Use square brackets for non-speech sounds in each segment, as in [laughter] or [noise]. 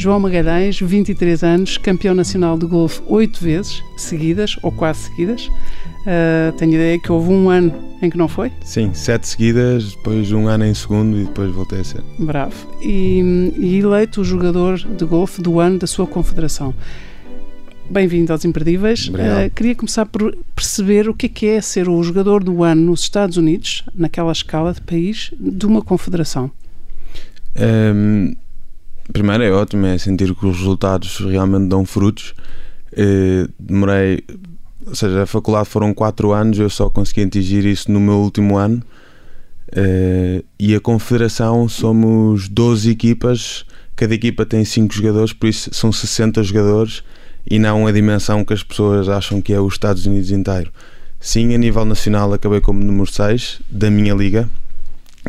João Magalhães, 23 anos, campeão nacional de golfe oito vezes seguidas, ou quase seguidas. Uh, tenho ideia que houve um ano em que não foi? Sim, sete seguidas, depois um ano em segundo e depois voltei a ser. Bravo. E, e eleito o jogador de golfe do ano da sua confederação. Bem-vindo aos Imperdíveis. Uh, queria começar por perceber o que é, que é ser o jogador do ano nos Estados Unidos, naquela escala de país, de uma confederação. Um, primeiro é ótimo, é sentir que os resultados realmente dão frutos. Uh, demorei, ou seja, a faculdade foram 4 anos, eu só consegui atingir isso no meu último ano. Uh, e a confederação somos 12 equipas, cada equipa tem 5 jogadores, por isso são 60 jogadores e não a dimensão que as pessoas acham que é os Estados Unidos inteiro. Sim, a nível nacional acabei como número 6 da minha liga,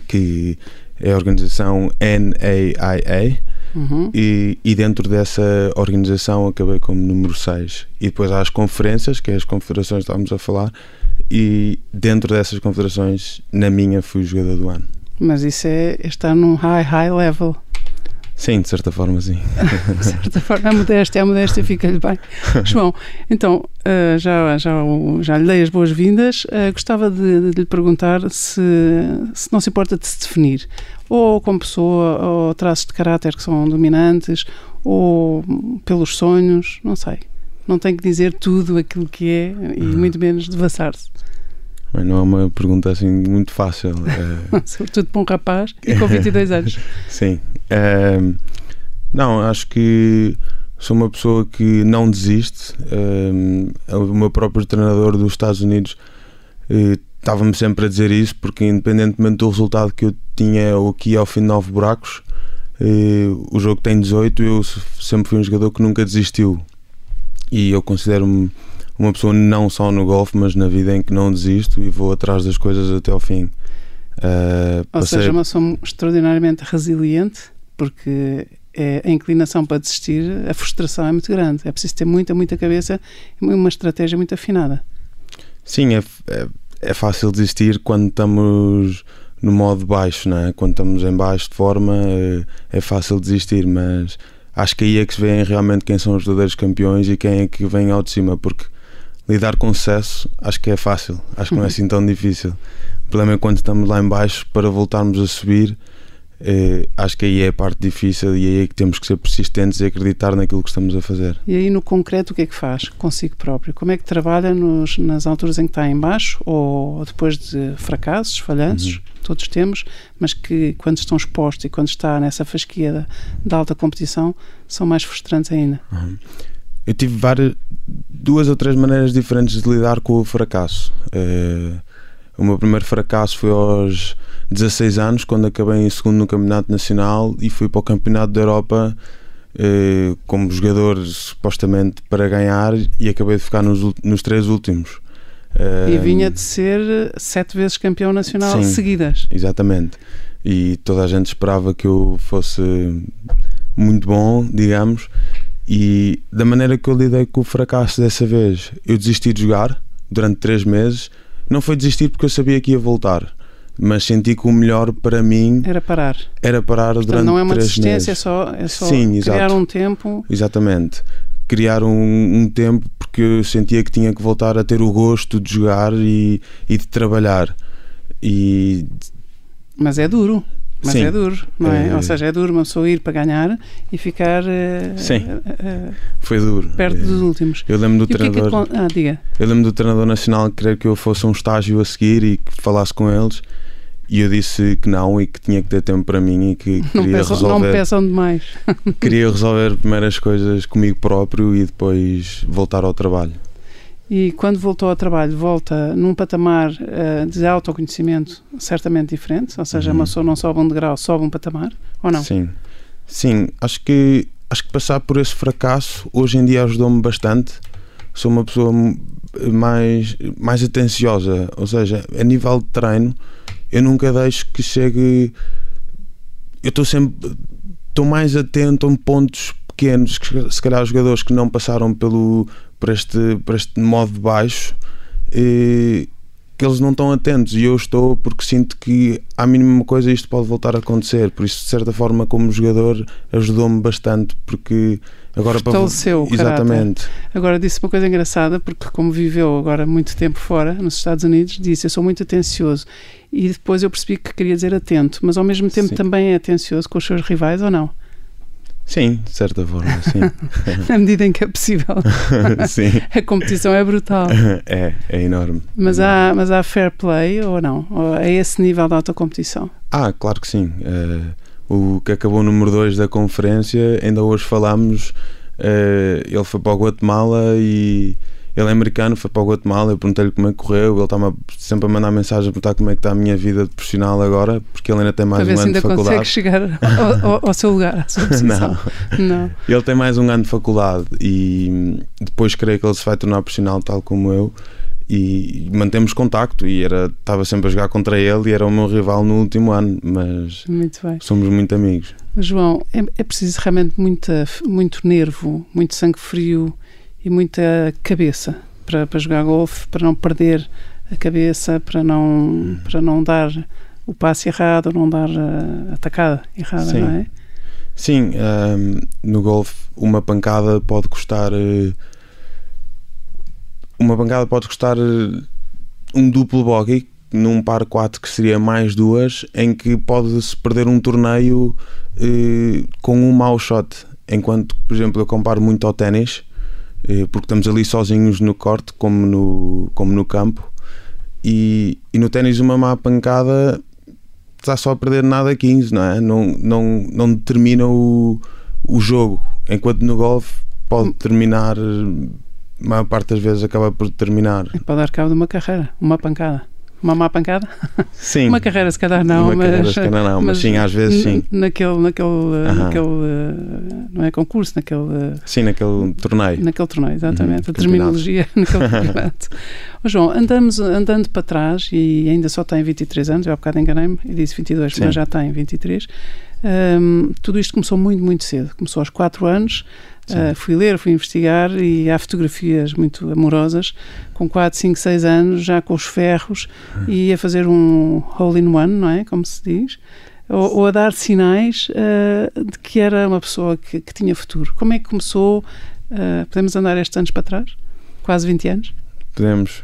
que é a organização NAIA, uhum. e, e, dentro dessa organização acabei como número 6. E depois há as conferências, que é as confederações que estávamos a falar, e dentro dessas confederações, na minha, fui jogador do ano. Mas isso é estar num high, high level. Sim, de certa forma, sim. [laughs] de certa [laughs] forma, a modéstia, a modéstia fica-lhe bem. João, então, uh, já, já, já lhe dei as boas-vindas. Uh, gostava de, de, lhe perguntar se, se não se importa de se definir, ou como pessoa, ou traços de caráter que são dominantes, ou pelos sonhos, não sei. Não tem que dizer tudo aquilo que é e uhum. muito menos devassar-se. Não é uma pergunta assim muito fácil. É... [laughs] Sobretudo para um rapaz e com 22 [laughs] anos. Sim. É... Não, acho que sou uma pessoa que não desiste. É... O meu próprio treinador dos Estados Unidos eh, estava-me sempre a dizer isso, porque independentemente do resultado que eu tinha aqui ao fim de nove buracos, eh, o jogo tem 18, eu sempre fui um jogador que nunca desistiu. E eu considero-me uma pessoa não só no golfe, mas na vida em que não desisto e vou atrás das coisas até ao fim. Uh, Ou passei... seja, uma pessoa extraordinariamente resiliente, porque é, a inclinação para desistir, a frustração é muito grande. É preciso ter muita, muita cabeça e uma estratégia muito afinada. Sim, é, é, é fácil desistir quando estamos no modo baixo, não é? quando estamos em baixo de forma é, é fácil desistir, mas acho que aí é que se vêem realmente quem são os verdadeiros campeões e quem é que vem ao de cima, porque lidar com sucesso acho que é fácil, acho que não é assim tão difícil. O problema é quando estamos lá em baixo para voltarmos a subir, eh, acho que aí é a parte difícil e aí é que temos que ser persistentes e acreditar naquilo que estamos a fazer. E aí no concreto o que é que faz consigo próprio? Como é que trabalha nos, nas alturas em que está em baixo ou depois de fracassos, falhanços, uhum. todos temos, mas que quando estão expostos e quando está nessa fasquia da, da alta competição são mais frustrantes ainda? Uhum eu tive várias, duas ou três maneiras diferentes de lidar com o fracasso. Uh, o meu primeiro fracasso foi aos 16 anos, quando acabei em segundo no Campeonato Nacional e fui para o Campeonato da Europa uh, como jogador supostamente para ganhar e acabei de ficar nos, nos três últimos. E vinha de ser sete vezes campeão nacional sim, seguidas. Exatamente. E toda a gente esperava que eu fosse muito bom, digamos, e da maneira que eu lidei com o fracasso dessa vez, eu desisti de jogar durante três meses. Não foi desistir porque eu sabia que ia voltar, mas senti que o melhor para mim era parar. Era parar Portanto, durante não é uma desistência, é só, é só Sim, criar exato. um tempo. Exatamente. Criar um, um, tempo porque eu sentia que tinha que voltar a ter o gosto de jogar e, e de trabalhar. E mas é duro. Mas Sim. é duro, não é? é? Ou seja, é duro uma pessoa ir para ganhar e ficar uh, Sim. Uh, foi duro. perto dos últimos. Eu lembro do e treinador. Que é que... Ah, diga. Eu lembro do treinador nacional querer que eu fosse um estágio a seguir e que falasse com eles. E eu disse que não e que tinha que ter tempo para mim e que não queria resolver. Não me peçam demais. [laughs] queria resolver primeiro as coisas comigo próprio e depois voltar ao trabalho. E quando voltou ao trabalho, volta num patamar uh, de autoconhecimento certamente diferente, ou seja, uhum. uma pessoa não sobe um degrau, sobe um patamar, ou não? Sim, sim, acho que acho que passar por esse fracasso hoje em dia ajudou-me bastante. Sou uma pessoa mais, mais atenciosa, ou seja, a nível de treino, eu nunca deixo que chegue. Eu estou sempre. Estou mais atento a pontos pequenos que se calhar jogadores que não passaram pelo, por este, por este modo de baixo e porque eles não estão atentos e eu estou porque sinto que à mínima coisa isto pode voltar a acontecer. Por isso, de certa forma, como jogador, ajudou-me bastante porque agora Fortaleceu para exatamente. Agora disse uma coisa engraçada porque como viveu agora muito tempo fora nos Estados Unidos, disse eu sou muito atencioso e depois eu percebi que queria dizer atento, mas ao mesmo tempo Sim. também é atencioso com os seus rivais ou não? Sim, de certa forma, sim. [laughs] Na medida em que é possível. [laughs] sim. A competição é brutal. [laughs] É, é enorme. Mas há, mas há fair play ou não? Ou é esse nível da autocompetição? Ah, claro que sim. Uh, o que acabou número 2 da conferência, ainda hoje falámos, uh, ele foi para o Guatemala e ele é americano, foi para o Guatemala, eu perguntei-lhe como é que correu, ele está sempre a mandar mensagem a perguntar como é que está a minha vida profissional agora, porque ele ainda tem mais um ano de faculdade. ainda consegue chegar ao, ao, ao, seu lugar, à sua [laughs] posição. Não. Não. Ele tem mais um ano de faculdade e depois creio que ele se vai tornar profissional tal como eu e mantemos contacto e era estava sempre a jogar contra ele e era o meu rival no último ano, mas muito somos muito amigos. João, é, é preciso realmente muita, muito nervo, muito sangue frio e muita cabeça para, para jogar golfe, para não perder a cabeça, para não, uhum. para não dar o passe errado, não dar a atacada errada, Sim. não é? Sim, um, no golfe uma pancada pode custar uh, uma pancada pode custar uh, um duplo bogey num par 4 que seria mais duas, em que pode-se perder um torneio uh, com um mau shot. Enquanto, por exemplo, eu comparo muito ao ténis, eh, porque estamos ali sozinhos no corte, como no, como no campo, e, e no ténis uma má pancada está só a perder nada 15, não é? Não, não, não determina o, o jogo, enquanto no golfe pode terminar, a maior parte das vezes acaba por terminar. Pode dar cabo de uma carreira, uma pancada. Uma má pancada? Sim. Uma carreira, se calhar não, uma mas. Carreira, se calhar não, mas, mas sim, às vezes sim. Naquele. naquele, -huh. naquele uh, não é concurso, naquele. Uh, sim, naquele torneio. Naquele torneio, exatamente. Uhum, a terminologia naquele [laughs] campeonato. oh, João, andamos, andando para trás e ainda só tem 23 anos, eu há bocado enganei-me e disse 22, sim. mas já tem 23. Um, tudo isto começou muito, muito cedo. Começou aos 4 anos. Uh, fui ler, fui investigar e há fotografias muito amorosas com 4, 5, 6 anos, já com os ferros e a fazer um hole in one, não é? Como se diz. Ou, ou a dar sinais uh, de que era uma pessoa que, que, tinha futuro. Como é que começou? Uh, podemos andar estes anos para trás? Quase 20 anos? Podemos,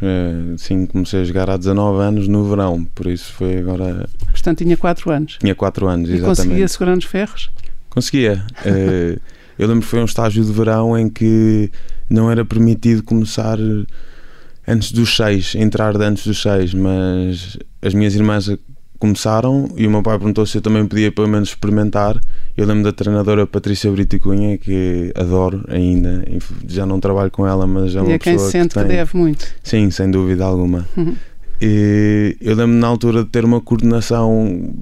sim, comecei a jogar há 19 anos no verão, por isso foi agora. Portanto, tinha 4 anos. Tinha 4 anos, exatamente. E conseguia segurar nos ferros? Conseguia. Eu lembro que foi um estágio de verão em que não era permitido começar antes dos seis, entrar antes dos seis, mas as minhas irmãs começaram e o meu pai perguntou se eu também podia pelo menos experimentar. Eu lembro da treinadora Patrícia Brito Cunha, que adoro ainda, já não trabalho com ela, mas é uma e é pessoa quem sente que, tem... que deve muito. Sim, sem dúvida alguma. Uhum. E eu lembro na altura de ter uma coordenação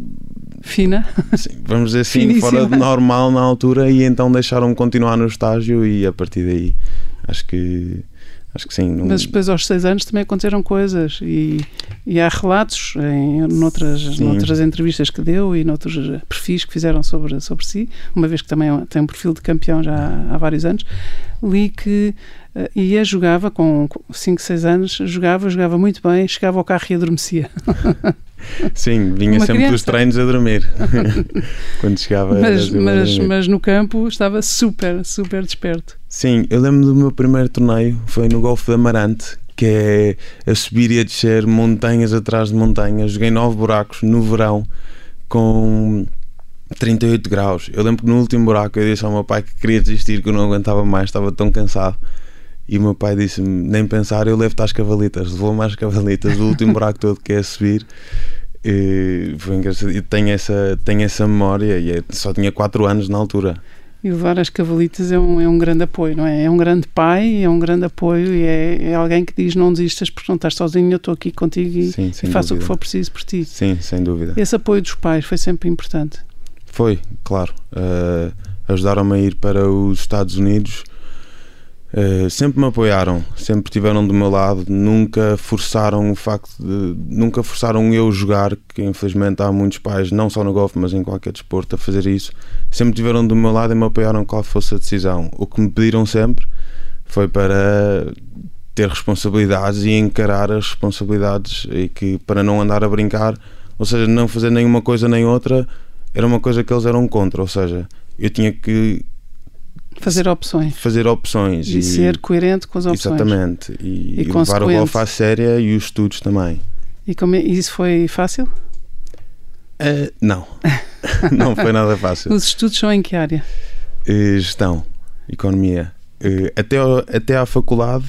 fina, sim, vamos dizer assim, Finíssima. fora de normal na altura, e então deixaram-me continuar no estágio. E a partir daí acho que acho que sim. Não... Mas depois aos seis anos também aconteceram coisas e, e há relatos em noutras, noutras entrevistas que deu e noutros perfis que fizeram sobre, sobre si, uma vez que também tem um perfil de campeão já há, há vários anos, li que Uh, ia, jogava com 5, 6 anos, jogava, jogava muito bem, chegava ao carro e adormecia. [laughs] [laughs] Sim, vinha Uma sempre criança. dos treinos a dormir. [laughs] Quando chegava. Mas, mas, mas no campo estava super, super desperto. Sim, eu lembro do meu primeiro torneio, foi no Golfo de Amarante, que é a subir e a descer montanhas atrás de montanhas. Joguei nove buracos no verão com 38 graus. Eu lembro que no último buraco eu disse ao meu pai que queria desistir, que eu não aguentava mais, estava tão cansado. E o meu pai disse-me: nem pensar, eu levo-te às cavalitas. Levou-me às cavalitas, o último buraco todo que é subir. E foi engraçado. E tenho essa, tenho essa memória, e é, só tinha 4 anos na altura. E levar as cavalitas é um, é um grande apoio, não é? É um grande pai, é um grande apoio e é, é alguém que diz: não desistas porque não estás sozinho, eu estou aqui contigo e, Sim, e faço dúvida. o que for preciso por ti. Sim, sem dúvida. Esse apoio dos pais foi sempre importante. Foi, claro. Uh, Ajudaram-me a ir para os Estados Unidos Uh, sempre me apoiaram, sempre estiveram do meu lado, nunca forçaram o facto de. nunca forçaram eu jogar, que infelizmente há muitos pais, não só no golfe, mas em qualquer desporto, a fazer isso. Sempre estiveram do meu lado e me apoiaram qual fosse a decisão. O que me pediram sempre foi para ter responsabilidades e encarar as responsabilidades e que para não andar a brincar, ou seja, não fazer nenhuma coisa nem outra, era uma coisa que eles eram contra, ou seja, eu tinha que fazer opções, fazer opções e, e ser coerente com as opções. Exatamente, e, e, e levar o golfe à séria e os estudos também. E como, é, isso foi fácil? Uh, não, [laughs] [laughs] não foi nada fácil. Os estudos são em que área? Uh, gestão, economia. Uh, até, até à faculdade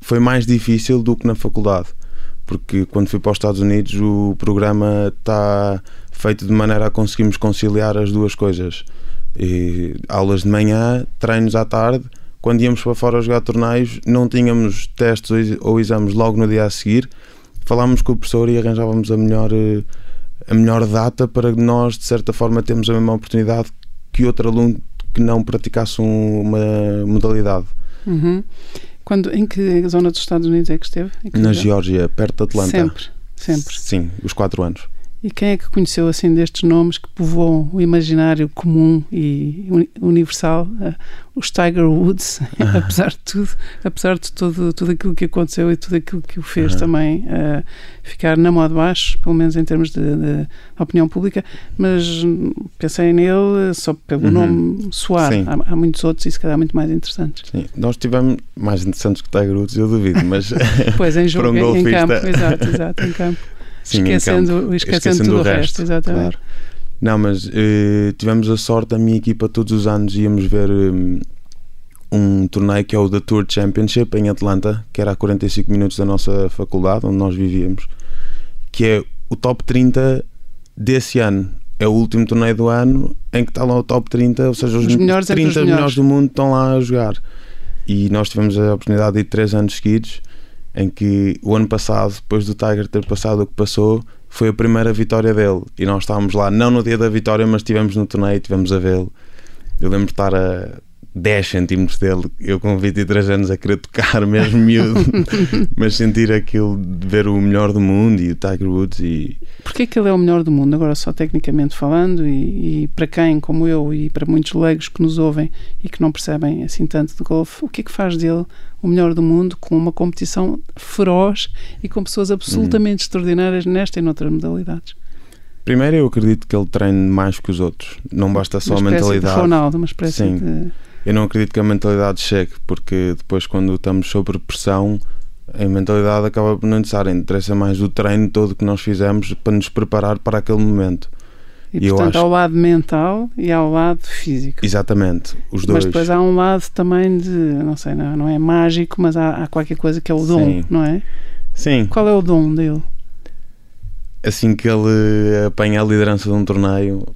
foi mais difícil do que na faculdade, porque quando fui para os Estados Unidos o programa está feito de maneira a conseguirmos conciliar as duas coisas. E, aulas de manhã, treinos à tarde. Quando íamos para fora jogar torneios, não tínhamos testes ou exames logo no dia a seguir. Falámos com o professor e arranjávamos a melhor, eh, a melhor data para nós, de certa forma, termos a mesma oportunidade que outro aluno que não praticasse uma modalidade. Uhum. Quando, em que zona dos Estados Unidos é que esteve? Que Na Geórgia, perto de Atlanta. Sempre, sempre. Sim, os quatro anos. E quem é que conheceu assim destes nomes que povoam o imaginário comum e universal? Uh, os Tiger Woods, [laughs] apesar de tudo, apesar de tudo, tudo aquilo que aconteceu e tudo aquilo que o fez uhum. também uh, ficar na moda baixo, pelo menos em termos de, de, opinião pública, mas pensei nele só pelo uhum. nome soar. Há, há, muitos outros e se calhar muito mais interessantes. Sim, nós tivemos mais interessantes que Tiger Woods, eu duvido, mas [laughs] pois em [laughs] jogo, um em, em campo, exato, exato, em campo. Sim, esquecendo, esquecendo, esquecendo tudo o resto, resto exatamente. Claro. Não, mas uh, tivemos a sorte, a minha equipa todos os anos íamos ver um, um torneio que é o da Tour Championship em Atlanta, que era a 45 minutos da nossa faculdade, onde nós vivíamos, que é o top 30 desse ano. É o último torneio do ano em que está lá o top 30, ou seja, os, os melhores 30 os melhores. melhores do mundo estão lá a jogar. E nós tivemos a oportunidade de ir três anos seguidos em que o ano passado, depois do Tiger ter passado o que passou, foi a primeira vitória dele. E nós estávamos lá, não no dia da vitória, mas estivemos no torneio, estivemos a vê-lo. Eu lembro de estar a, 10 centímetros dele, eu com 23 anos a querer tocar [laughs] mesmo miúdo, mas sentir aquilo de ver o melhor do mundo e o Tiger Woods e... Porquê que ele é o melhor do mundo, agora só tecnicamente falando e, e, para quem, como eu e para muitos leigos que nos ouvem e que não percebem assim tanto de golfe, o que é que faz dele o melhor do mundo com uma competição feroz e com pessoas absolutamente uhum. extraordinárias nesta e noutras modalidades? Primeiro, eu acredito que ele treine mais que os outros. Não basta só uma a mentalidade. De Ronaldo, uma espécie Sim. de eu não acredito que a mentalidade chegue, porque depois, quando estamos sob pressão, a mentalidade acaba por não interessar. Interessa mais o treino todo que nós fizemos para nos preparar para aquele momento. E, e portanto, acho... ao lado mental e ao lado físico. Exatamente, os dois. Mas depois há um lado também de, não sei, não, não é mágico, mas há, há qualquer coisa que é o dom, Sim. não é? Sim. Qual é o dom dele? Assim que ele apanha a liderança de um torneio,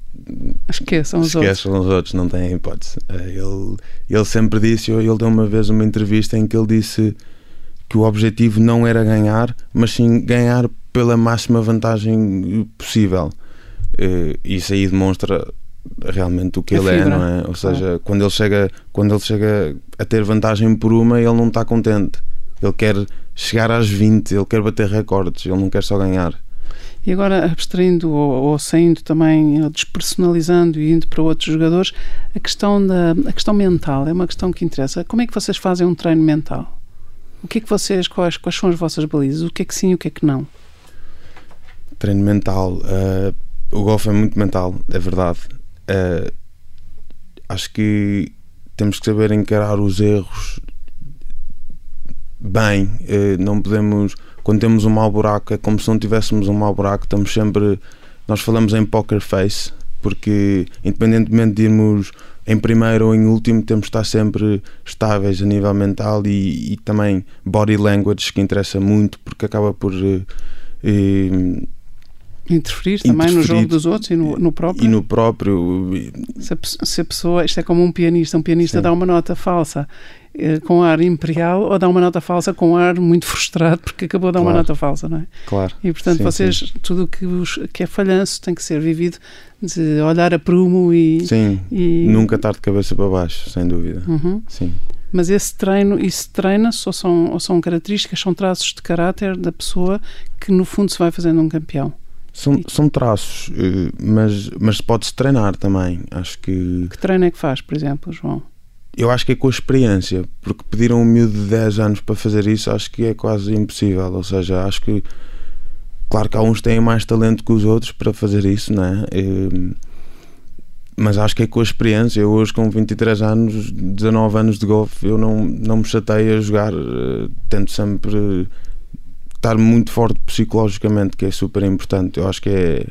Esqueçam os Esqueçam outros. os outros, não tem hipótese. Eh, ele, ele sempre disse, ele deu uma vez uma entrevista em que ele disse que o objetivo não era ganhar, mas sim ganhar pela máxima vantagem possível. Isso aí demonstra realmente o que a ele é, fibra. é, não é? Ou seja, ah. quando ele chega, quando ele chega a ter vantagem por uma, ele não está contente. Ele quer chegar às 20, ele quer bater recordes, ele não quer só ganhar. E agora, abstraindo ou, ou saindo também, ou despersonalizando e indo para outros jogadores, a questão, da, a questão mental é uma questão que interessa. Como é que vocês fazem um treino mental? O que é que vocês, quais, quais são as vossas balizas? O que é que sim e o que é que não? Treino mental. Uh, o golfe é muito mental, é verdade. Uh, acho que temos que saber encarar os erros bem. Uh, não podemos quando temos um mau buraco, é como se não tivéssemos um mau buraco, estamos sempre. Nós falamos em poker face, porque independentemente de irmos em primeiro ou em último, temos de estar sempre estáveis a nível mental e, e também body language, que interessa muito, porque acaba por. Eh, interferir também interferir, no jogo dos outros e no, no, próprio. E no próprio. Se a, se a, pessoa, isto é como um pianista, um pianista Sim. dá uma nota falsa eh, com ar imperial ou dá uma nota falsa com ar muito frustrado porque acabou de dar claro. uma nota falsa, não é? Claro. E portanto sim, vocês, sim. tudo que, os, que é falhanço tem que ser vivido de olhar a prumo e... Sim, e... nunca estar de cabeça para baixo, sem dúvida. Uhum. Sim. Mas esse treino, isso treina-se ou são, ou são características, são traços de caráter da pessoa que no fundo se vai fazendo um campeão? São, são traços, eh, mas, mas pode-se treinar também. Acho que. Que treino é que faz, por exemplo, João? Eu acho que é com a experiência, porque pediram um miúdo de 10 anos para fazer isso, acho que é quase impossível. Ou seja, acho que, claro que há uns têm mais talento que os outros para fazer isso, não é? E, mas acho que é com a experiência. Eu hoje, com 23 anos, 19 anos de golfe, eu não, não me chatei a jogar. Uh, tento sempre estar muito forte psicologicamente, que é super importante. Eu acho que é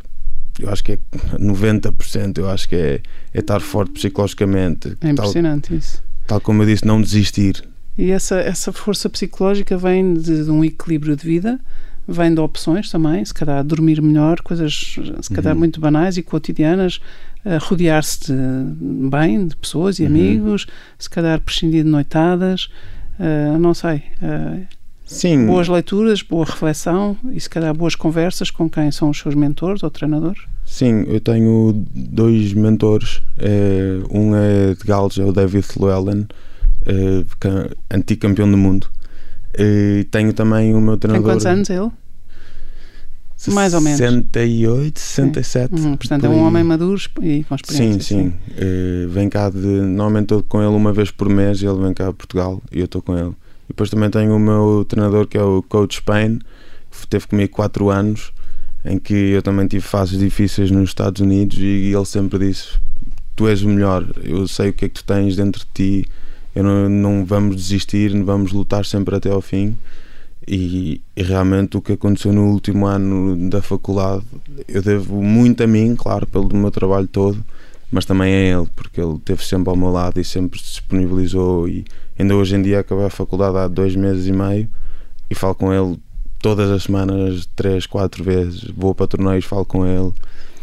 eu acho que é 90%, eu acho que é, é estar forte psicologicamente. É impressionante tal, isso. Tal como eu disse, não desistir. E essa, essa força psicológica vem de, de um equilíbrio de vida, vem de opções também, se calhar dormir melhor, coisas se calhar uhum. muito banais e cotidianas, uh, rodear-se de bem, de pessoas e uhum. amigos, se calhar prescindir de noitadas, uh, não sei. Uh, Sim. Boas leituras, boa reflexão e se calhar boas conversas com quem são os seus mentores ou treinadores? Sim, eu tenho dois mentores. É, um é de Gales, é o David Llewellyn, é, antigo campeão do mundo. E tenho também o meu treinador. Tem quantos anos ele? Mais ou menos. 68, 67. Uhum, portanto, é um homem maduro e com experiência. Sim, sim. sim. Uh, vem cá de. Normalmente estou com ele uma vez por mês. Ele vem cá a Portugal e eu estou com ele. E depois também tenho o meu treinador que é o Coach Payne, que teve comigo 4 anos, em que eu também tive fases difíceis nos Estados Unidos e ele sempre disse: Tu és o melhor, eu sei o que é que tu tens dentro de ti, eu não, não vamos desistir, vamos lutar sempre até ao fim. E, e, realmente o que aconteceu no último ano da faculdade eu devo muito a mim, claro, pelo meu trabalho todo, mas também a ele, porque ele esteve sempre ao meu lado e sempre se disponibilizou e Ainda hoje em dia acabei a faculdade há dois meses e meio e falo com ele todas as semanas, três, quatro vezes. Vou para torneios, falo com ele.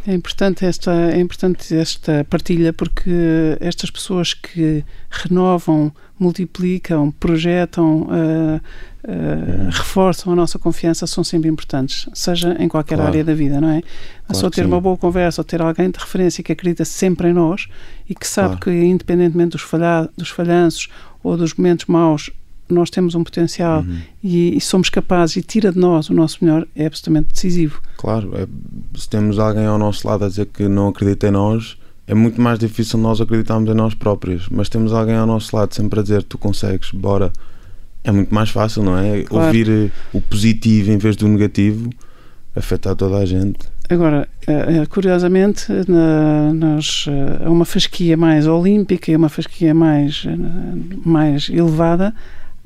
É importante esta, é importante esta partilha porque estas pessoas que renovam, multiplicam, projetam, uh, uh, reforçam a nossa confiança são sempre importantes, seja em qualquer claro. área da vida, não é? Claro Só ter uma boa conversa ou ter alguém de referência que acredita sempre em nós e que sabe claro. que, independentemente dos, falha, dos falhanços ou dos momentos maus, nós temos um potencial uhum. e, e, somos capazes e tira de nós o nosso melhor, é absolutamente decisivo. Claro, é, se temos alguém ao nosso lado a dizer que não acredita em nós, é muito mais difícil nós acreditarmos em nós próprios. Mas temos alguém ao nosso lado sempre a dizer tu consegues, bora. É muito mais fácil, não é? Claro. Ouvir eh, o positivo em vez do negativo afeta toda a gente. Agora, eh, eh, curiosamente, na, nós, uma fasquia mais olímpica e uma fasquia mais, mais elevada,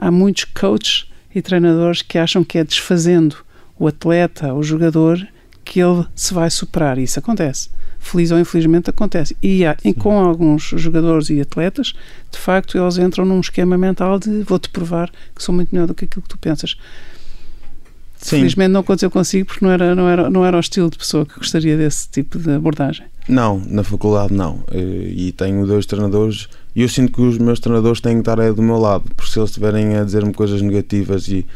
há muitos coaches e treinadores que acham que é desfazendo o atleta, o jogador, que ele se vai superar. Isso acontece. Feliz ou infelizmente acontece. E, há, com alguns jogadores e atletas, de facto, eles entram num esquema mental de vou-te provar que sou muito melhor do que aquilo que tu pensas. Sim. Felizmente não aconteceu consigo porque não era, não, era, não era o estilo de pessoa que gostaria desse tipo de abordagem. Não, na faculdade não. Eh, e tenho dois treinadores e eu sinto que os meus treinadores têm que estar aí do meu lado, porque se eles estiverem a dizer-me coisas negativas e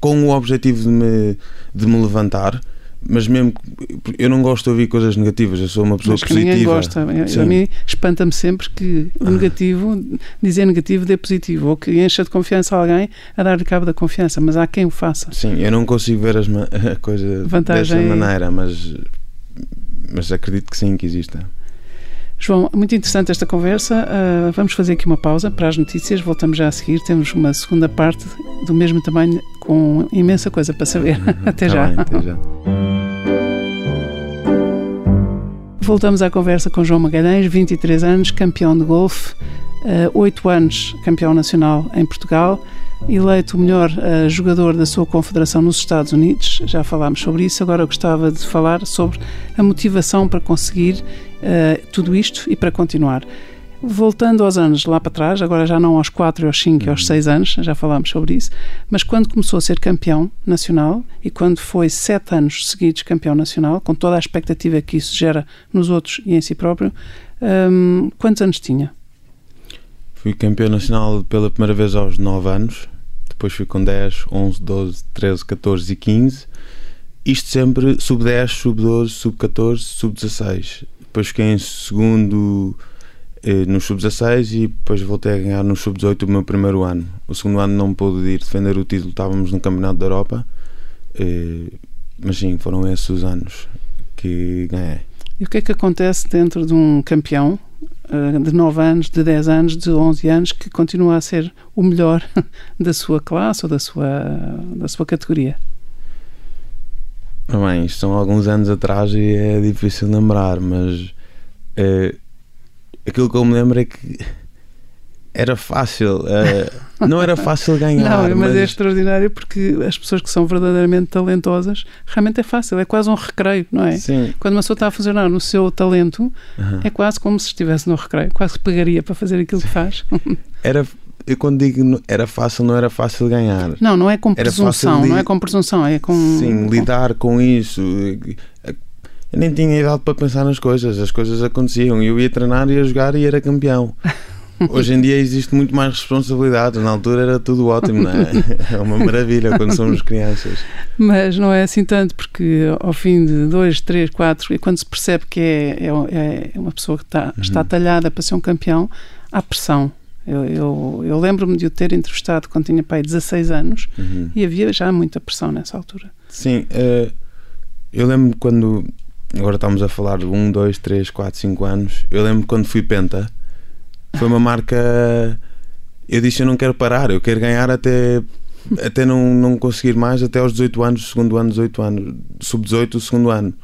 com o objetivo de me, de me levantar, mas mesmo eu não gosto de ouvir coisas negativas, eu sou uma pessoa mas que positiva. Ninguém gosta. A mim espanta-me sempre que o negativo, dizer negativo dê positivo, ou que encha de confiança alguém a dar-lhe cabo da confiança, mas há quem o faça. Sim, eu não consigo ver as, [laughs] a coisa Vantagem dessa maneira, mas, mas acredito que sim, que exista. João, muito interessante esta conversa. Uh, vamos fazer aqui uma pausa para as notícias. Voltamos já a seguir. Temos uma segunda parte do mesmo tamanho, com imensa coisa para saber. Uhum. [laughs] até, tá já. Bem, até já. Voltamos à conversa com João Magalhães, 23 anos, campeão de golfe, uh, 8 anos campeão nacional em Portugal, eleito o melhor uh, jogador da sua confederação nos Estados Unidos. Já falámos sobre isso, agora gostava de falar sobre a motivação para conseguir uh, tudo isto e para continuar. Voltando aos anos lá para trás, agora já não aos 4, aos 5 e aos 6 uhum. anos, já falámos sobre isso, mas quando começou a ser campeão nacional e quando foi 7 anos seguidos campeão nacional, com toda a expectativa que isso gera nos outros e em si próprio, um, quantos anos tinha? Fui campeão nacional pela primeira vez aos 9 anos, depois fui com 10, 11, 12, 13, 14 e 15. Isto sempre sub-10, sub-12, sub-14, sub-16. Depois fiquei em segundo eh, no sub-16 e depois voltei a ganhar no sub-18 o meu primeiro ano. O segundo ano não pude ir defender o título, estávamos no Campeonato da Europa, eh, mas sim, foram esses os anos que ganhei. E o que é que acontece dentro de um campeão uh, de 9 anos, de 10 anos, de 11 anos, que continua a ser o melhor [laughs] da sua classe ou da sua, da sua categoria? Bem, isto são alguns anos atrás e é difícil lembrar, mas uh, aquilo que eu me lembro é que [laughs] era fácil. Uh, não era fácil ganhar. não, mas, mas, é extraordinário porque as pessoas que são verdadeiramente talentosas realmente é fácil, é quase um recreio, não é? Sim. Quando uma pessoa está a funcionar no seu talento, é quase como se estivesse no recreio, quase que pegaria para fazer aquilo Sim. que faz. [laughs] Era eu quando digo era fácil, não era fácil ganhar. Não, não é com presunção, não é com presunção, é com. Sim, lidar com isso. Eu nem tinha idade para pensar nas coisas, as coisas aconteciam. Eu ia treinar, ia jogar e era campeão. [laughs] Hoje em dia existe muito mais responsabilidade. Na altura era tudo ótimo, não é? [laughs] É uma maravilha quando somos crianças. Mas não é assim tanto, porque ao fim de dois, três, quatro, e quando se percebe que é, é, é uma pessoa que está, uhum. está talhada para ser um campeão, há pressão. Eu, eu, eu lembro-me de o ter entrevistado quando tinha pai 16 anos uhum. e havia já muita pressão nessa altura. Sim, uh, eu lembro quando. Agora estamos a falar de 1, 2, 3, 4, 5 anos. Eu lembro quando fui Penta foi uma marca. Eu disse: Eu não quero parar, eu quero ganhar até, até não, não conseguir mais, até aos 18 anos, segundo ano, 18 anos, sub-18, o segundo ano.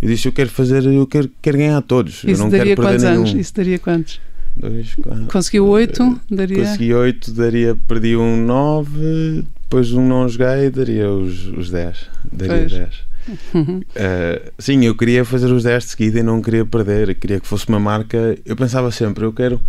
Eu disse: Eu quero fazer, eu quero, quero ganhar todos. Isso eu não daria quero perder quantos nenhum. anos? Isso daria quantos? Dois, quatro, Conseguiu 8? Daria... Consegui 8, daria, perdi um 9, depois um não joguei, daria os, os 10. Daria 10. Uhum. Uh, sim, eu queria fazer os 10 de seguida e não queria perder. Eu queria que fosse uma marca. Eu pensava sempre, eu quero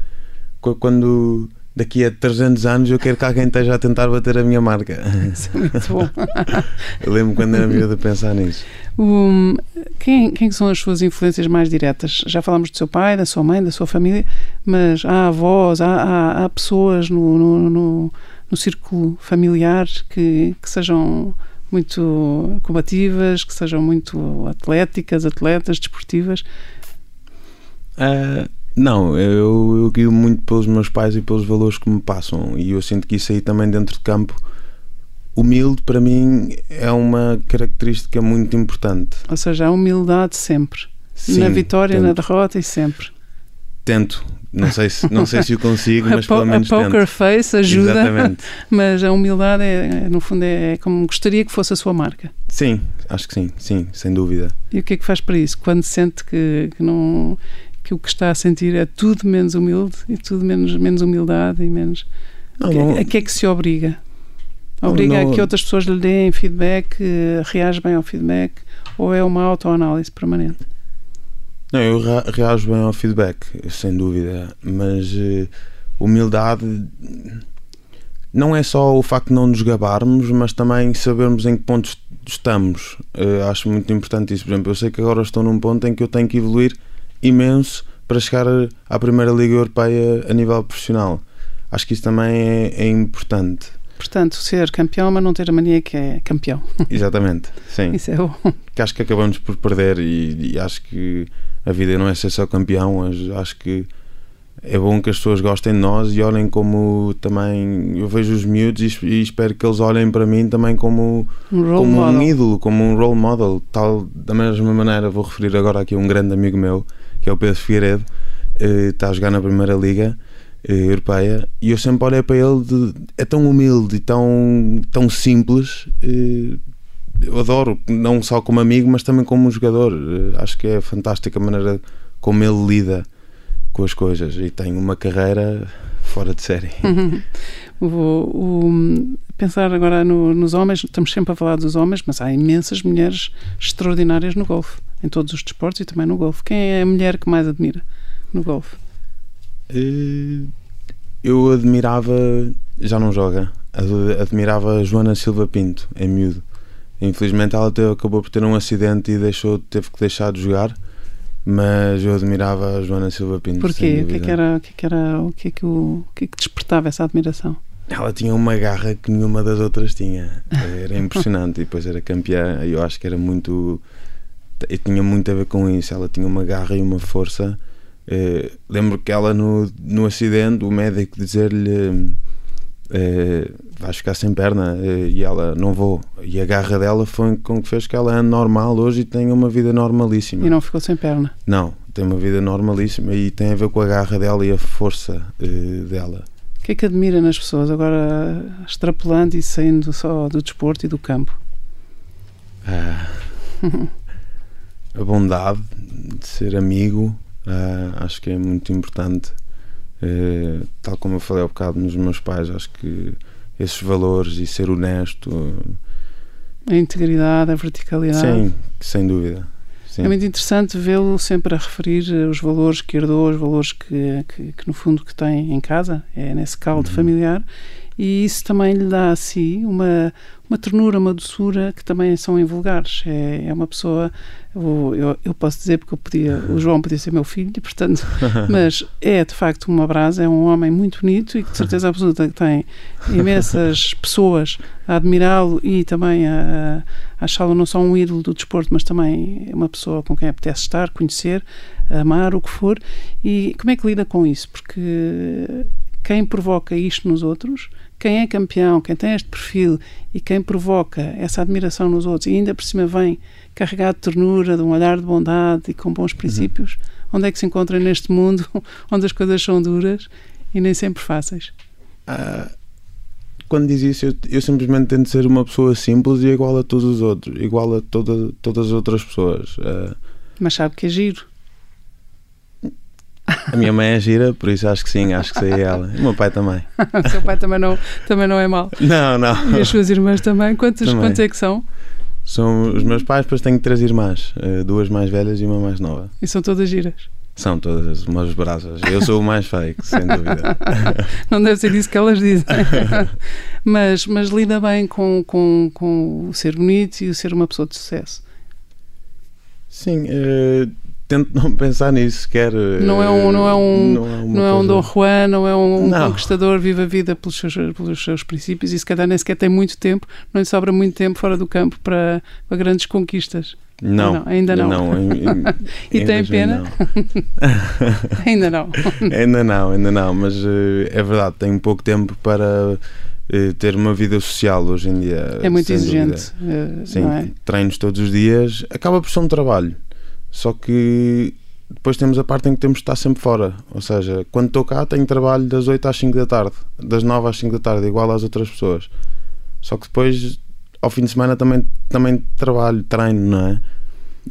quando daqui a 300 anos eu quero que alguém esteja a tentar bater a minha marca. Isso é muito bom. [laughs] eu lembro quando era miúdo a pensar nisso. Um, quem, quem são as suas influências mais diretas? Já falamos do seu pai, da sua mãe, da sua família, mas há avós, há, há, há pessoas no, no, no, no, círculo familiar que, que sejam muito combativas, que sejam muito atléticas, atletas, desportivas? Uh, não, eu, eu guio muito pelos meus pais e pelos valores que me passam e eu sinto que isso aí também dentro de campo humilde para mim é uma característica muito importante. Ou seja, a humildade sempre. Sim, na vitória, tento. na derrota e sempre. Tento. Não sei se, não sei se o consigo, [laughs] mas pelo menos A poker tento. face ajuda, Exatamente. [laughs] mas a humildade, é, no fundo, é como gostaria que fosse a sua marca. Sim, acho que sim, sim, sem dúvida. E o que é que faz para isso? Quando sente que, que não que o que está a sentir é tudo menos humilde e tudo menos, menos humildade e menos. Não, não, a que é que se obriga? Obriga não, a que outras pessoas lhe deem feedback, reage bem ao feedback ou é uma autoanálise permanente? Não, eu reajo bem ao feedback, sem dúvida, mas uh, humildade não é só o facto de não nos gabarmos, mas também sabermos em que ponto estamos. Uh, acho muito importante isso. Por exemplo, eu sei que agora estou num ponto em que eu tenho que evoluir imenso para chegar à Primeira Liga Europeia a nível profissional. Acho que isso também é, é importante. Portanto, ser campeão, mas não ter a mania que é campeão. [laughs] Exatamente, sim. Isso é bom. Que acho que acabamos por perder e, e, acho que a vida não é ser só campeão, mas acho que é bom que as pessoas gostem de nós e olhem como também. Eu vejo os miúdos e, espero que eles olhem para mim também como um, como um ídolo, como um role model. Tal, da mesma maneira, vou referir agora aqui um grande amigo meu que é o Pedro Figueiredo, está a jogar na Primeira Liga uh, Europeia, e eu sempre olhei para ele, de, é tão humilde e tão, tão simples. Uh, eu adoro, não só como amigo, mas também como jogador. acho que é fantástica a maneira como ele lida com as coisas e tem uma carreira fora de série. [laughs] Vou pensar agora no, nos homens, estamos sempre a falar dos homens, mas há imensas mulheres extraordinárias no golfe em todos os desportos e também no golfe. Quem é a mulher que mais admira no golfe? Eh, eu admirava, já não joga, admirava a Joana Silva Pinto, em miúdo. Infelizmente ela teve, acabou por ter um acidente e deixou, teve que deixar de jogar, mas eu admirava a Joana Silva Pinto. Porquê? O que é que era, o que é que, era, o que é que, o, o que, é que despertava essa admiração? Ela tinha uma garra que nenhuma das outras tinha. Era [laughs] impressionante. e depois era campeã. Eu acho que era muito e tinha muito a ver com isso. Ela tinha uma garra e uma força. Uh, lembro que ela no, no acidente, o médico dizer-lhe eh, vais ficar sem perna eh, e ela não vou e a garra dela foi com que fez que ela ande normal hoje e tenha uma vida normalíssima E não ficou sem perna. não tem uma vida normalíssima e tem a ver com a garra dela e a força dela O que é que admira nas pessoas, agora extrapolando e saindo só do desporto e do campo? Ah, [laughs] a bondade de ser amigo ah, acho que é muito importante Eh, tal como eu falei há bocado nos meus pais acho que esses valores e ser honesto A integridade, a verticalidade. sim, sem dúvida sim. É muito interessante vê-lo sempre a referir eh, os valores que herdou, os valores que, que, que, no fundo que tem em casa, é nesse caldo Uhum. familiar, e isso também lhe dá a si uma, uma ternura, uma doçura que também são invulgares. É, é uma pessoa, eu, eu, posso dizer porque eu podia, o João podia ser meu filho, portanto, [laughs] mas é de facto uma brasa, é um homem muito bonito e que de certeza absoluta que tem imensas [laughs] pessoas a admirá-lo e também a, a achá-lo não só um ídolo do desporto, mas também uma pessoa com quem apetece estar, conhecer, amar, o que for. E como é que lida com isso? Porque quem provoca isto nos outros, quem é campeão, quem tem este perfil e quem provoca essa admiração nos outros e ainda por cima vem carregado de ternura, de um olhar de bondade e com bons princípios, onde é que se encontra neste mundo [laughs] onde as coisas são duras e nem sempre fáceis? Ah, quando diz isso, eu, eu simplesmente tento ser uma pessoa simples e igual a todos os outros, igual a toda, todas as outras pessoas. Ah, Mas sabe que é giro. A minha mãe é gira, por isso acho que sim, acho que sei ela. E o meu pai também. o [laughs] seu pai também não, também não é mau. Não, não. E as suas irmãs também? Quantos, Também. quantos é que são? São os meus pais, depois tenho três irmãs, ah, duas mais velhas e uma mais nova. E são todas giras. São todas umas brasas. Eu sou o mais feio, sem dúvida. [laughs] Não deve ser isso que elas dizem. [laughs] mas, mas lida bem com, com, com o ser bonito e o ser uma pessoa de sucesso. Sim, eh, tento não [laughs] pensar nisso sequer. eh, Não é um- não é um- não é, Não é um Dom Juan, não é um Não. conquistador, vive a vida pelos seus, pelos seus princípios e se calhar nem sequer tem muito tempo, não lhe sobra muito tempo fora do campo para, para grandes conquistas. Não, Não, ainda não. em- em- [laughs] E em tem pena? não. [laughs] Ainda não. ainda não, ainda não, mas eh, é verdade, tenho pouco tempo para eh, ter uma vida social hoje em dia. É muito exigente. eh, Sim, Não é? treinos todos os dias, acaba por ser um trabalho. Só que depois temos a parte em que temos de estar sempre fora. Ou seja, quando estou cá tenho trabalho das 8 às 5 da tarde, das 9 às 5 da tarde, igual às outras pessoas. Só que depois, ao fim de semana, também, também trabalho, treino, não é?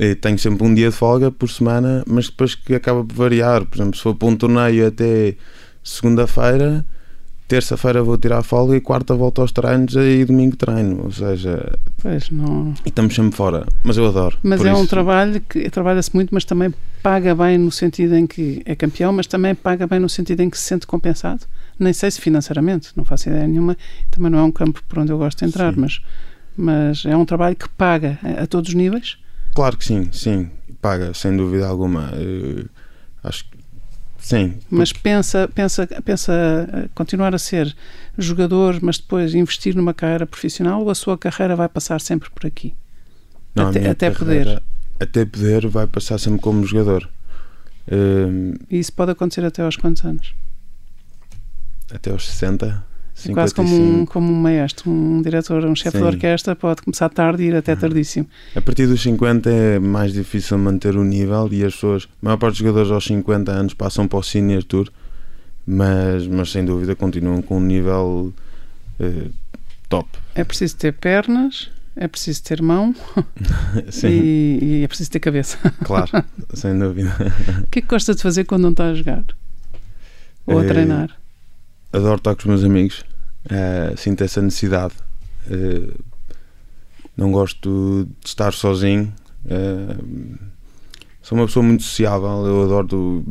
E tenho sempre um dia de folga por semana, mas depois que acaba por variar. Por exemplo, se for para um torneio até segunda-feira, terça-feira vou tirar folga e quarta volto aos treinos e domingo treino. Ou seja, Pois não. e estamos sempre fora, mas eu adoro. Mas é um isso- trabalho que trabalha-se muito, mas também paga bem no sentido em que é campeão, mas também paga bem no sentido em que se sente compensado. Nem sei se financeiramente, não faço ideia nenhuma. Também não é um campo por onde eu gosto de entrar, Sim. mas, mas é um trabalho que paga a, a todos os níveis. Claro que sim, sim, paga, sem dúvida alguma. Eh, acho que sim. Mas pensa, pensa, pensa eh, continuar a ser jogador, mas depois investir numa carreira profissional ou a sua carreira vai passar sempre por aqui? Não, até- até carreira- Até poder vai passar sempre como jogador. Eh, E isso pode acontecer até aos quantos anos? até aos 60, É quase como um, 55. como um maestro, um diretor, um chefe de orquestra pode começar tarde e ir até tardíssimo. A partir dos 50 é mais difícil manter o nível e as pessoas, a maior parte dos jogadores aos 50 anos passam para o Senior Tour, mas, mas sem dúvida continuam com um nível eh, top. É preciso ter pernas, é preciso ter mão [laughs] e, e é preciso ter cabeça. claro, [laughs] sem dúvida. O que é que gosta de fazer quando não está a jogar? Ou a Eh, treinar? adoro estar com os meus amigos, eh, sinto essa necessidade. Eh, não gosto de estar sozinho. eh, sou uma pessoa muito sociável, eu adoro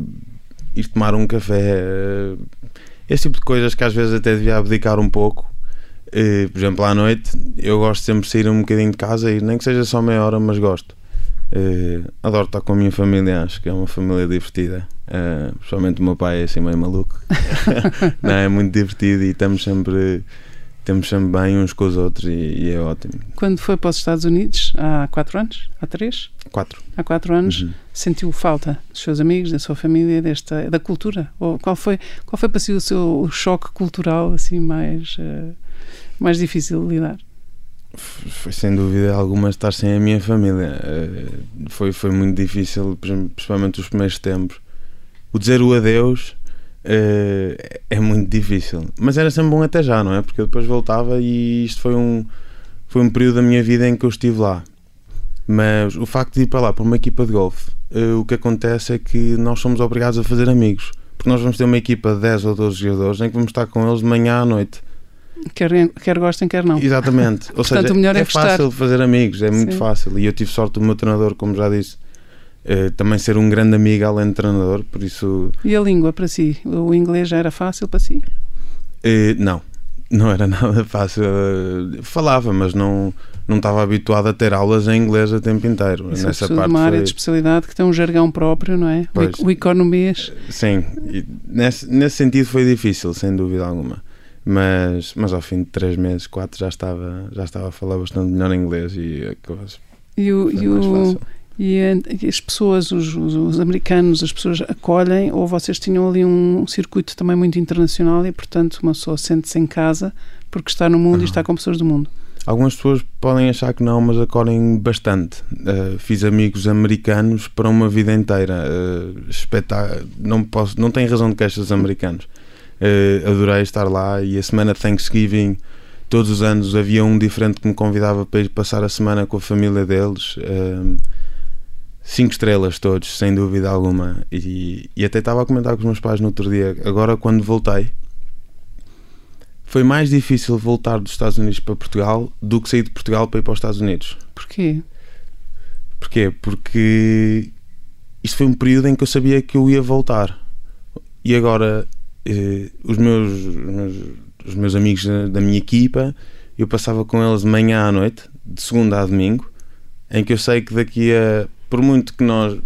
ir tomar um café. esse tipo de coisas que às vezes até devia abdicar um pouco. Por exemplo, à noite eu gosto sempre de sair um bocadinho de casa e nem que seja só meia hora, mas gosto. Eh, adoro estar com a minha família, acho que é uma família divertida. Eh, principalmente o meu pai é assim meio maluco. [laughs] [laughs] Não, é muito divertido e estamos sempre, estamos sempre bem uns com os outros e, e é ótimo. Quando foi para os Estados Unidos, há quatro anos? Há três? Quatro. Há quatro anos. Uhum. Sentiu falta dos seus amigos, da sua família, desta, da cultura? Ou qual foi, qual foi para si o seu o choque cultural assim mais, uh, mais difícil de lidar? Foi sem dúvida alguma estar sem a minha família. Uh, foi, foi muito difícil, principalmente os primeiros tempos. O dizer o adeus uh, é muito difícil. Mas era sempre bom até já, não é? Porque eu depois voltava e isto foi um, foi um período da minha vida em que eu estive lá. Mas o facto de ir para lá para uma equipa de golfe, uh, o que acontece é que nós somos obrigados a fazer amigos. Porque nós vamos ter uma equipa de 10 ou 12 jogadores em que vamos estar com eles de manhã à noite. Quer, quer gostem, quer não. Exatamente. Ou Portanto, seja, o melhor é, é fácil fazer amigos, é muito Sim. fácil. E eu tive sorte do meu treinador, como já disse, uh, também ser um grande amigo além de treinador, por isso. E a língua para si? O inglês já era fácil para si? Uh, não, não era [laughs] nada fácil. Uh, falava, mas não, não estava habituado a ter aulas em inglês o tempo inteiro. Isso Nessa é parte uma área foi- de especialidade que tem um jargão próprio, não é? O, Pois. o economês. Sim, nesse, nesse sentido foi difícil, sem dúvida alguma. Mas, mas ao fim de três meses, quatro, já estava, já estava a falar bastante melhor inglês e acabou E, o, e, o, e, a- e as pessoas, os, os- os americanos, as pessoas acolhem, ou vocês tinham ali um circuito também muito internacional e, portanto, uma pessoa sente-se em casa porque está no mundo e Aham. está com pessoas do mundo. Algumas pessoas podem achar que não, mas acolhem bastante. Uh, fiz amigos americanos para uma vida inteira. Uh, espetá- não, posso, não tenho razão de queixas americanos. Uh, adorei estar lá e a semana de Thanksgiving, todos os anos havia um diferente que me convidava para ir passar a semana com a família deles. Um, cinco estrelas todos, sem dúvida alguma. E, e até estava a comentar com os meus pais no outro dia. Agora, quando voltei, foi mais difícil voltar dos Estados Unidos para Portugal do que sair de Portugal para ir para os Estados Unidos. Porquê? Porquê? Porque isto foi um período em que eu sabia que eu ia voltar. E agora, os, meus, os, meus, os meus amigos da, minha equipa, eu passava com eles de manhã à noite, de segunda a domingo, em que eu sei que daqui a. Por muito que nós.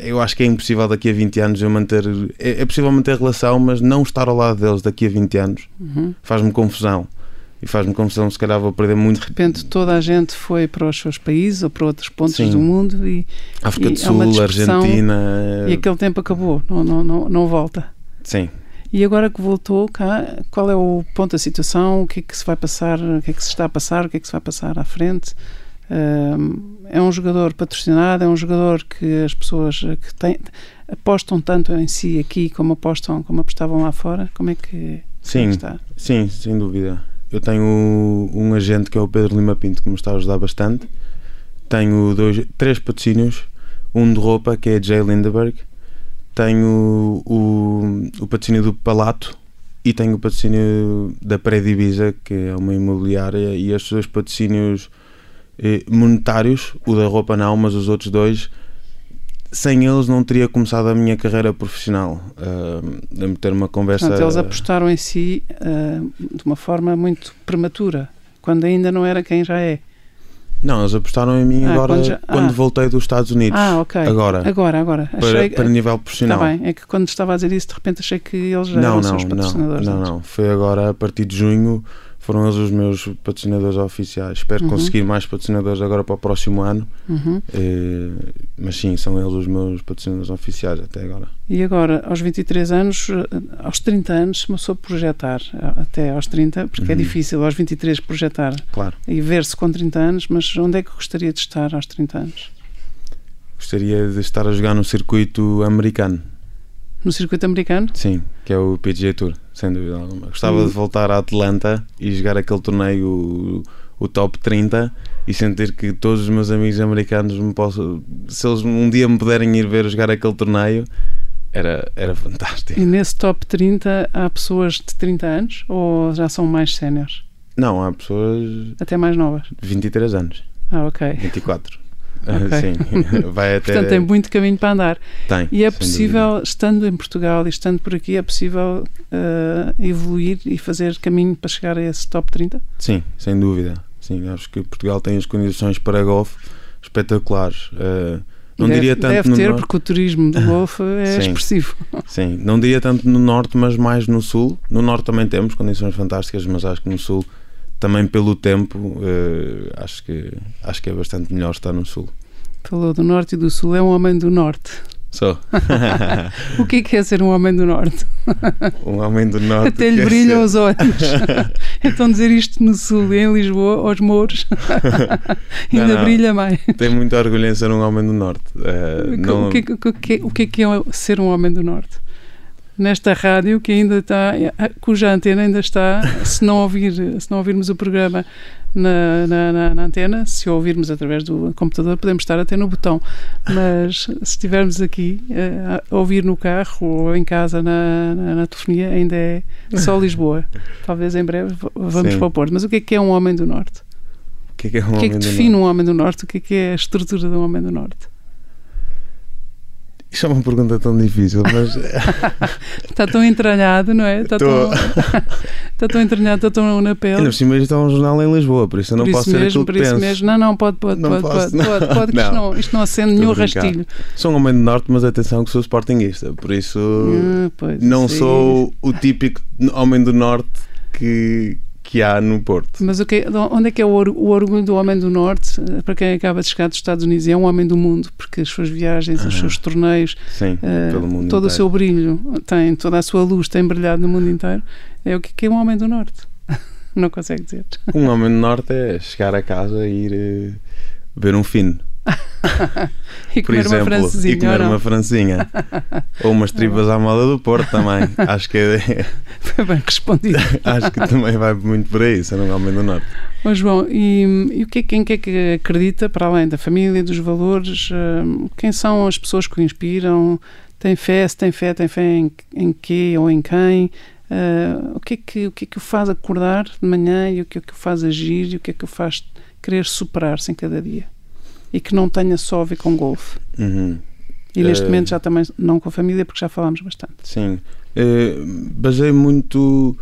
Eu acho que é impossível daqui a 20 anos eu manter. É, é possível manter relação, mas não estar ao lado deles daqui a 20 anos Uhum. faz-me confusão. E faz-me confusão, se calhar vou perder muito. De repente, toda a gente foi para os seus países ou para outros pontos Sim. do mundo e, África E do uma Sul, Argentina. e aquele tempo acabou, não, não, não, não volta. Sim. E agora que voltou cá, qual é o ponto da situação? O que é que se vai passar? O que é que se está a passar? O que é que se vai passar à frente? É um jogador patrocinado? É um jogador que as pessoas que têm, apostam tanto em si aqui como apostam, como apostavam lá fora? Como é que, como é que Sim, está? sim, sem dúvida. Eu tenho um agente que é o Pedro Lima Pinto que me está a ajudar bastante. Tenho dois, três patrocínios, um de roupa que é Jay Lindeberg, tenho o, o patrocínio do Palato e tenho o patrocínio da Predivisa, que é uma imobiliária, e estes dois patrocínios eh, monetários, o da roupa não, mas os outros dois, sem eles não teria começado a minha carreira profissional. Uh, de ter uma conversa. Portanto, eles apostaram em si ah, de uma forma muito prematura, quando ainda não era quem já é. Não, eles apostaram em mim Ah, agora quando já- ah. voltei dos Estados Unidos. Ah, ok. Agora, Agora, agora. para, Achei, para nível Está profissional. bem, é que quando estava a dizer isso, de repente achei que eles já não, eram não, seus não, patrocinadores. não, antes. não. Foi agora a partir de junho. Foram eles os meus patrocinadores oficiais. Espero Uhum. conseguir mais patrocinadores agora para o próximo ano. Uhum. Eh, mas sim, são eles os meus patrocinadores oficiais até agora. E agora, aos 23 anos, eh, aos 30 anos, começou a projetar, até aos 30, porque é Uhum. difícil aos 23 projetar Claro. e ver-se com 30 anos, mas onde é que gostaria de estar aos 30 anos? Gostaria de estar a jogar no circuito americano. No circuito americano? Sim, que é o PGA Tour, sem dúvida alguma. Gostava Hum. de voltar a Atlanta e jogar aquele torneio, o, o top 30, e sentir que todos os meus amigos americanos me possam. Se eles um dia me puderem ir ver jogar aquele torneio, era, era fantástico. E nesse top 30 há pessoas de 30 anos ou já são mais séniores? Não, há pessoas Até mais novas? de 23 anos, Ah, ok. 24. Ok. [laughs] Sim, vai [laughs] até. Portanto, tem muito caminho para andar. tem, E é possível, dúvida. estando em Portugal e estando por aqui, é possível eh, evoluir e fazer caminho para chegar a esse top 30? Sim, sem dúvida. Sim, acho que Portugal tem as condições para golfe espetaculares. Eh, não deve, diria tanto deve ter, porque o turismo do Golfo é [laughs] Sim. expressivo. Sim, não diria tanto no norte, mas mais no sul. No norte também temos condições fantásticas, mas acho que no sul, também pelo tempo, eh, acho, que, acho que é bastante melhor estar no sul. Falou do Norte e do Sul. É um homem do Norte. Sou. [laughs] o que é, que é ser um homem do Norte? [laughs] um homem do Norte. Até lhe brilham ser... os olhos. [laughs] então dizer isto no Sul em Lisboa, aos Mouros, ainda não, não. brilha mais. Tenho muito orgulho em ser um homem do Norte. Uh, não... o, que, o, que, o que é que é ser um homem do Norte? Nesta rádio que ainda está, cuja antena ainda está, se não, ouvir, se não ouvirmos o programa na, na, na, na antena, se ouvirmos através do computador, podemos estar até no botão, mas se estivermos aqui uh, a ouvir no carro ou em casa na, na, na telefonia, ainda é só Lisboa. Talvez em breve vamos Sim. para o Porto. Mas o que é que é um homem do Norte? O que é que, é um o que, é que define um homem do Norte? O que é que é a estrutura de um homem do Norte? Isto é uma pergunta tão difícil, mas. está [laughs] tão entranhado, não é? Está, Tô... tão... está [laughs] tão entranhado, está tão na pele. Ainda por cima, isto é um jornal em Lisboa, por isso eu não por posso ser mesmo, por isso penso. mesmo. Não, não, pode, pode, não pode, posso, pode, pode, [laughs] pode, que não. Isto, não, isto não acende nenhum rastilho. Sou um homem do Norte, mas atenção que sou sportinguista, por isso ah, não sou o típico homem do Norte que que há no Porto. Mas que, onde é que é o, o, orgulho do homem do Norte, eh, para quem acaba de chegar dos Estados Unidos? É um homem do mundo, porque as suas viagens, os seus torneios, Sim, uh, todo inteiro. o seu brilho, tem toda a sua luz, tem brilhado no mundo inteiro. É o que é um homem do Norte. [laughs] Não consegue dizer. Um homem do Norte é chegar a casa e ir uh, ver um fino. [laughs] e por exemplo, e comer uma francinha ou umas tripas à moda do Porto também. [laughs] Acho que é... [laughs] foi bem respondido. Acho que também vai muito por aí, ser um homem do Norte. Mas João, e, e o que é, quem é que acredita, para além da família, dos valores, uh, quem são as pessoas que o inspiram? Tem fé, se tem fé, tem fé em, em quê ou em quem? Uh, o, que é que, o que é que o faz acordar de manhã e o que é que o faz agir e o que é que o faz querer superar-se em cada dia? E que não tenha só a ver com golfe. Uhum. E neste uh, momento já também não com a família, porque já falámos bastante. Sim. Uh, basei muito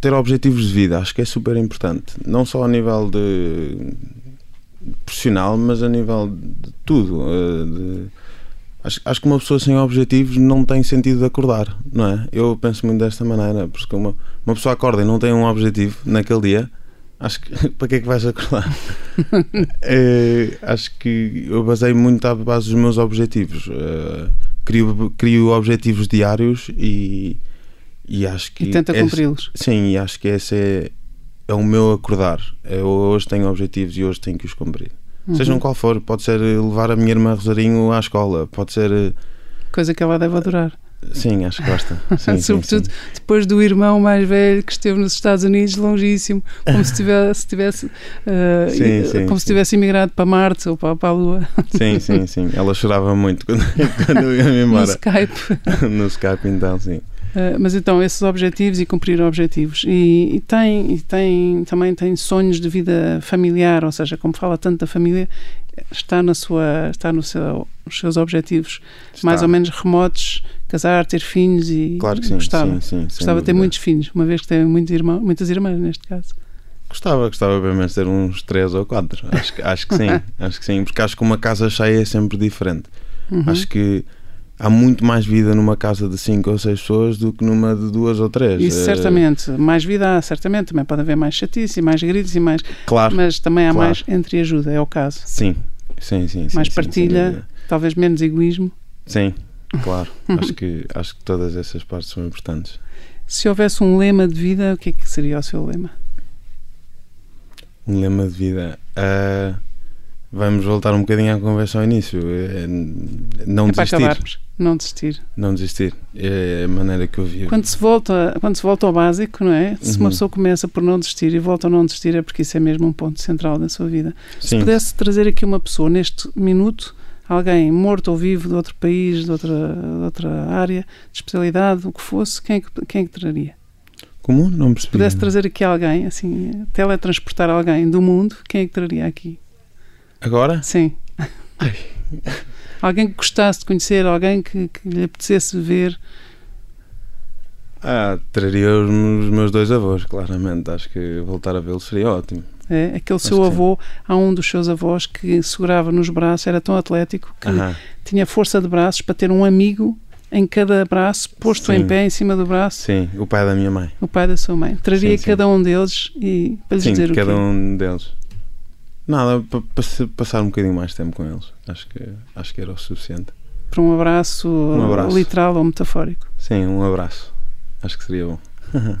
ter objetivos de vida, acho que é super importante. Não só a nível de profissional, mas a nível de tudo. Uh, de, acho, acho que uma pessoa sem objetivos não tem sentido de acordar, não é? Eu penso muito desta maneira, porque uma, uma pessoa acorda e não tem um objetivo naquele dia acho que [laughs] para que é que vais acordar? é, [laughs] acho que eu basei muito à base dos meus objetivos. Uh, crio, crio objetivos diários e, e acho que. E tenta cumpri-los. Sim, e acho que esse é, é o meu acordar. Eu hoje tenho objetivos e hoje tenho que os cumprir. Uhum. Sejam qual for, pode ser levar a minha irmã Rosarinho à escola, pode ser. Eh, Coisa que ela deve adorar. Sim, acho que gosta. [laughs] Sim, Sobretudo sim, sim. depois do irmão mais velho que esteve nos Estados Unidos, longíssimo, como se tivesse, tivesse uh, sim, como se tivesse imigrado para Marte ou para, para, a Lua. [laughs] Sim, sim, sim. Ela chorava muito quando, [laughs] quando eu ia embora. No Skype. no Skype, então, sim. Uh, mas então, esses objetivos e cumprir objetivos. E, e, tem, e tem, também tem sonhos de vida familiar, ou seja, como fala tanto da família, está, na sua, está no seu, nos seus objetivos está. mais ou menos remotos, casar, ter filhos e claro que sim, gostava. Sim, sim, gostava de ter muitos filhos, uma vez que tem muitos irmãos, muitas irmãs neste caso. Gostava, gostava pelo menos de ter uns três ou quatro. Acho, acho que sim, [laughs] acho que sim, porque acho que uma casa cheia é sempre diferente. Uhum. Acho que há muito mais vida numa casa de cinco ou seis pessoas do que numa de duas ou três. Isso eh, certamente, mais vida há, certamente, também pode haver mais chatice e mais gritos e mais. Claro. Mas também há claro. mais entre ajuda, é o caso. Sim, sim, sim. Mais sim, partilha, sim, talvez menos egoísmo. Sim, claro. acho, que, acho que todas essas partes são importantes. Se houvesse um lema de vida, o que é que seria o seu lema? Um lema de vida. Uh, vamos voltar um bocadinho à conversa ao início. É, não é desistir. Para acabarmos. Não desistir. Não desistir. É a maneira que eu vi. Quando se volta, quando se volta ao básico, não é? Se uhum. uma pessoa começa por não desistir e volta a não desistir, é porque isso é mesmo um ponto central da sua vida. Sim. Se pudesse trazer aqui uma pessoa neste minuto, alguém morto ou vivo de outro país, de outra, de outra área, de especialidade, o que fosse, quem é que, quem é traria? Como? Não percebi. Se pudesse trazer aqui alguém, assim, teletransportar alguém do mundo, quem é que traria aqui? Agora? Sim. [laughs] alguém que gostasse de conhecer, alguém que, que lhe apetecesse ver. Ah, traria os meus dois avós, claramente. Acho que voltar a vê-los seria ótimo. É, aquele seu avô, há um dos seus avós que segurava nos braços, era tão atlético que uh -huh. tinha força de braços para ter um amigo em cada braço, posto sim. em pé em cima do braço. Sim, o pai da minha mãe. O pai da sua mãe. Traria sim, cada um deles e para lhes dizer o cada quê? um deles. Nada, para pa passar um bocadinho mais tempo com eles. Acho que, acho que era o suficiente. Para um abraço, um abraço. literal ou metafórico? Sim, um abraço. Acho que seria bom.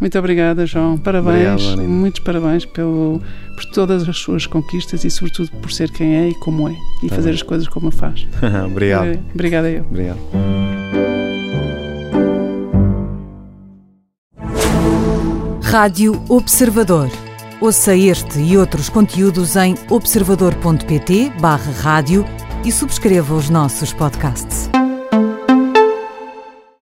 Muito obrigada, João. Parabéns, Obrigado, muitos parabéns pelo, por todas as suas conquistas e, sobretudo, por ser quem é e como é e tá fazer bem. as coisas como faz. [laughs] Obrigado. Obrigada eu. Obrigado. Rádio Observador. Ouça este e outros conteúdos em observador.pt/barra rádio e subscreva os nossos podcasts.